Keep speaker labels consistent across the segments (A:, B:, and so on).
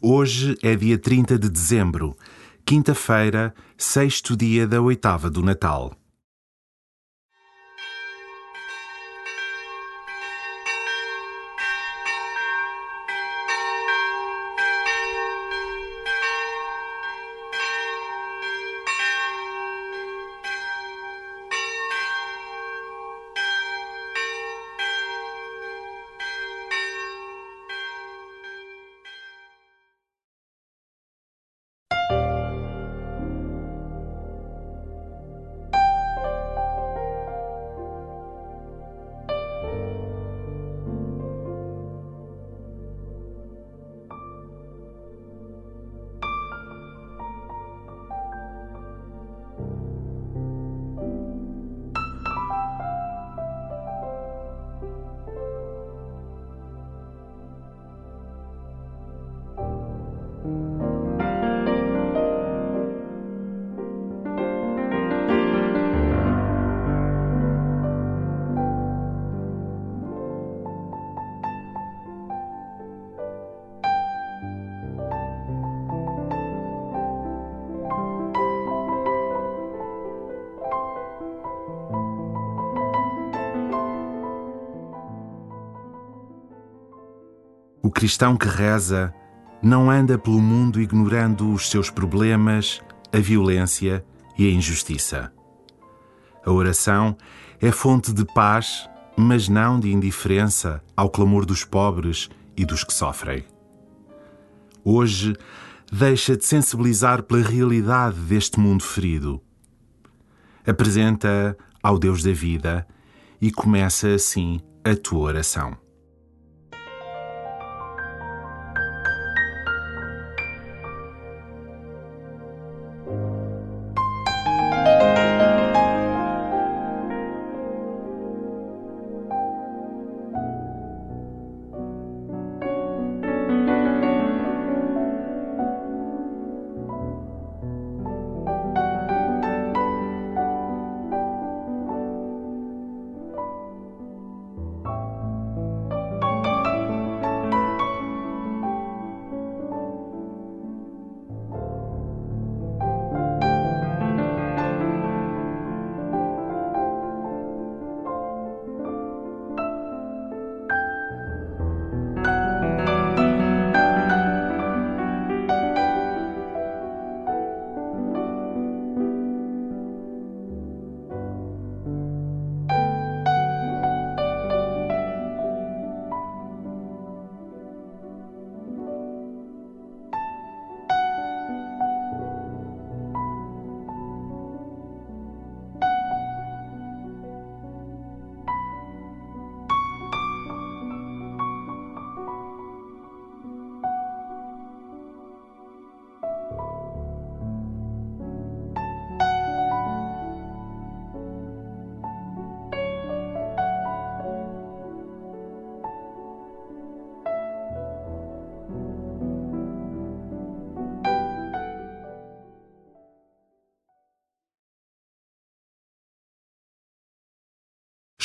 A: Hoje é dia 30 de dezembro, quinta-feira, sexto dia da oitava do Natal. Cristão que reza não anda pelo mundo ignorando os seus problemas, a violência e a injustiça. A oração é fonte de paz, mas não de indiferença ao clamor dos pobres e dos que sofrem. Hoje, deixa de sensibilizar pela realidade deste mundo ferido. Apresenta ao Deus da vida e começa assim a tua oração.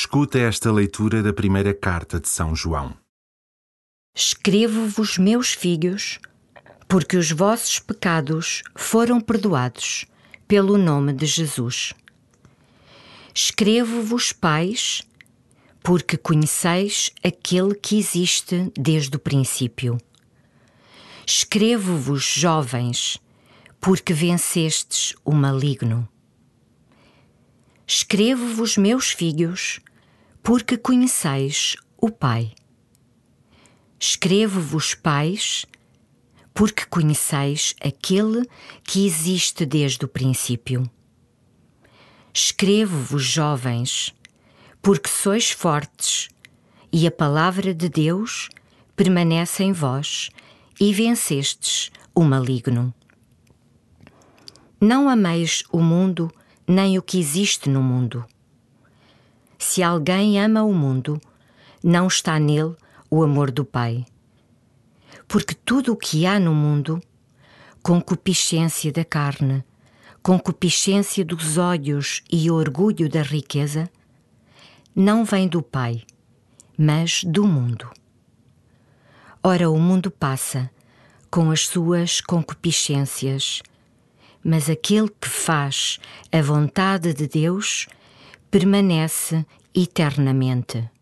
A: Escuta esta leitura da primeira carta de São João.
B: Escrevo-vos, meus filhos, porque os vossos pecados foram perdoados pelo nome de Jesus. Escrevo-vos, pais, porque conheceis aquele que existe desde o princípio. Escrevo-vos, jovens, porque vencestes o maligno. Escrevo-vos, meus filhos, porque conheceis o Pai. Escrevo-vos, pais, porque conheceis aquele que existe desde o princípio. Escrevo-vos, jovens, porque sois fortes e a palavra de Deus permanece em vós e vencestes o maligno. Não ameis o mundo nem o que existe no mundo. Se alguém ama o mundo, não está nele o amor do Pai. Porque tudo o que há no mundo, concupiscência da carne, concupiscência dos olhos e orgulho da riqueza, não vem do Pai, mas do mundo. Ora, o mundo passa, com as suas concupiscências. Mas aquele que faz a vontade de Deus permanece eternamente.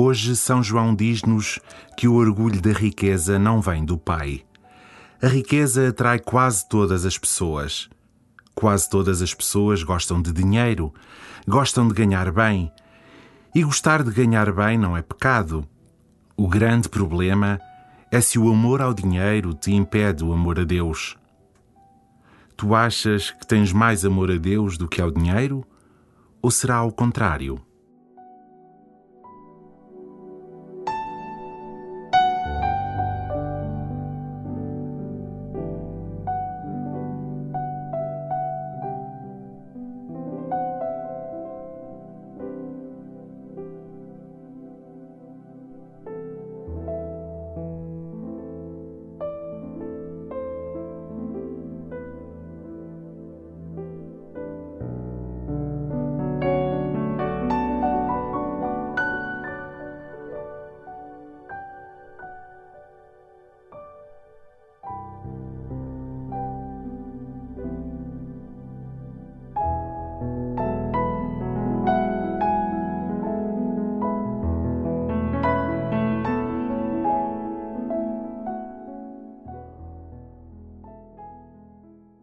A: Hoje, São João diz-nos que o orgulho da riqueza não vem do Pai. A riqueza atrai quase todas as pessoas. Quase todas as pessoas gostam de dinheiro, gostam de ganhar bem. E gostar de ganhar bem não é pecado. O grande problema é se o amor ao dinheiro te impede o amor a Deus. Tu achas que tens mais amor a Deus do que ao dinheiro? Ou será ao contrário?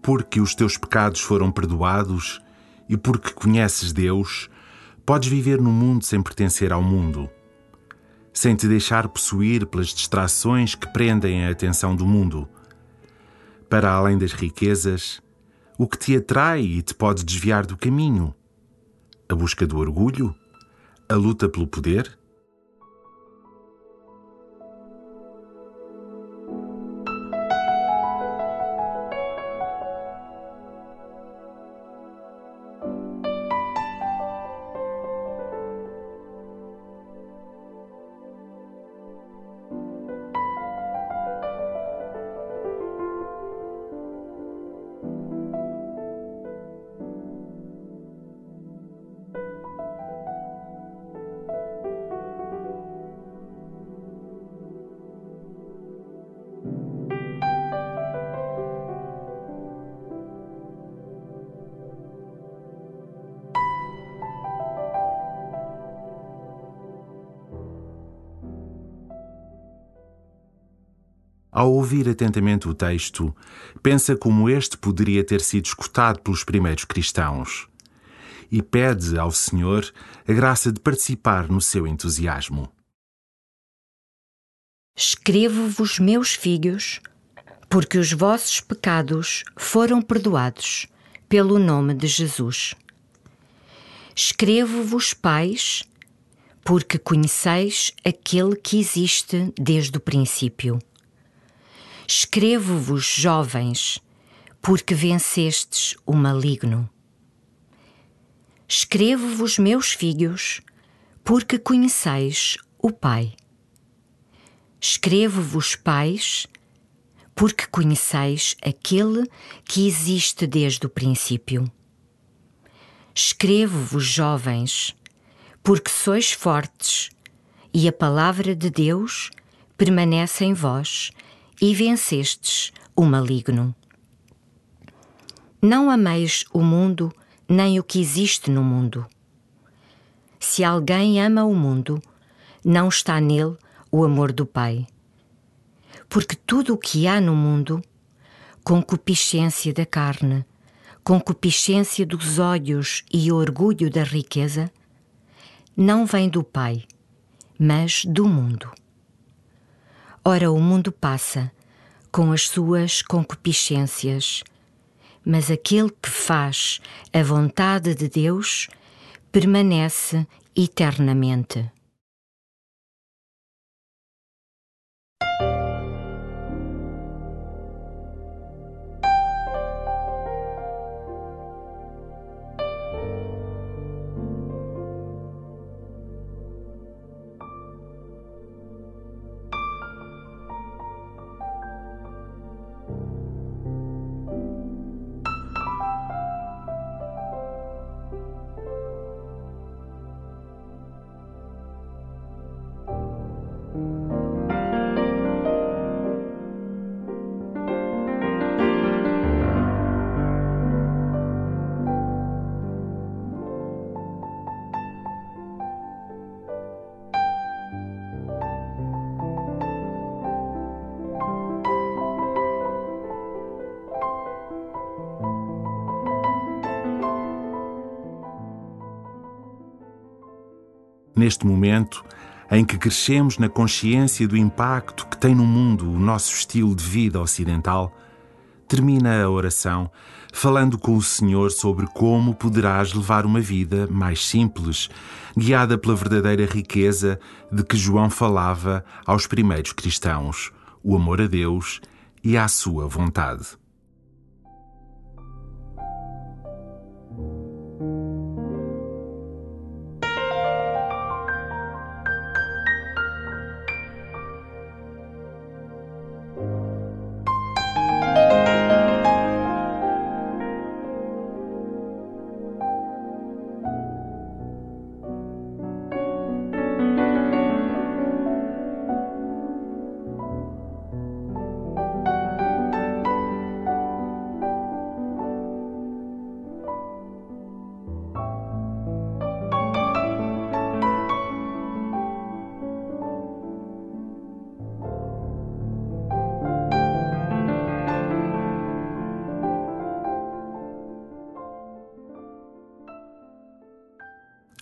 A: Porque os teus pecados foram perdoados e porque conheces Deus, podes viver no mundo sem pertencer ao mundo, sem te deixar possuir pelas distrações que prendem a atenção do mundo. Para além das riquezas, o que te atrai e te pode desviar do caminho? A busca do orgulho? A luta pelo poder? Ao ouvir atentamente o texto, pensa como este poderia ter sido escutado pelos primeiros cristãos e pede ao Senhor a graça de participar no seu entusiasmo.
B: Escrevo-vos, meus filhos, porque os vossos pecados foram perdoados pelo nome de Jesus. Escrevo-vos, pais, porque conheceis aquele que existe desde o princípio. Escrevo-vos, jovens, porque vencestes o maligno. Escrevo-vos, meus filhos, porque conheceis o Pai. Escrevo-vos, pais, porque conheceis aquele que existe desde o princípio. Escrevo-vos, jovens, porque sois fortes e a palavra de Deus permanece em vós e vencestes o maligno. Não ameis o mundo nem o que existe no mundo. Se alguém ama o mundo, não está nele o amor do Pai. Porque tudo o que há no mundo, concupiscência da carne, concupiscência dos olhos e orgulho da riqueza, não vem do Pai, mas do mundo. Ora, o mundo passa com as suas concupiscências, mas aquele que faz a vontade de Deus permanece eternamente.
A: Neste momento em que crescemos na consciência do impacto que tem no mundo o nosso estilo de vida ocidental, termina a oração falando com o Senhor sobre como poderás levar uma vida mais simples, guiada pela verdadeira riqueza de que João falava aos primeiros cristãos, o amor a Deus e à sua vontade.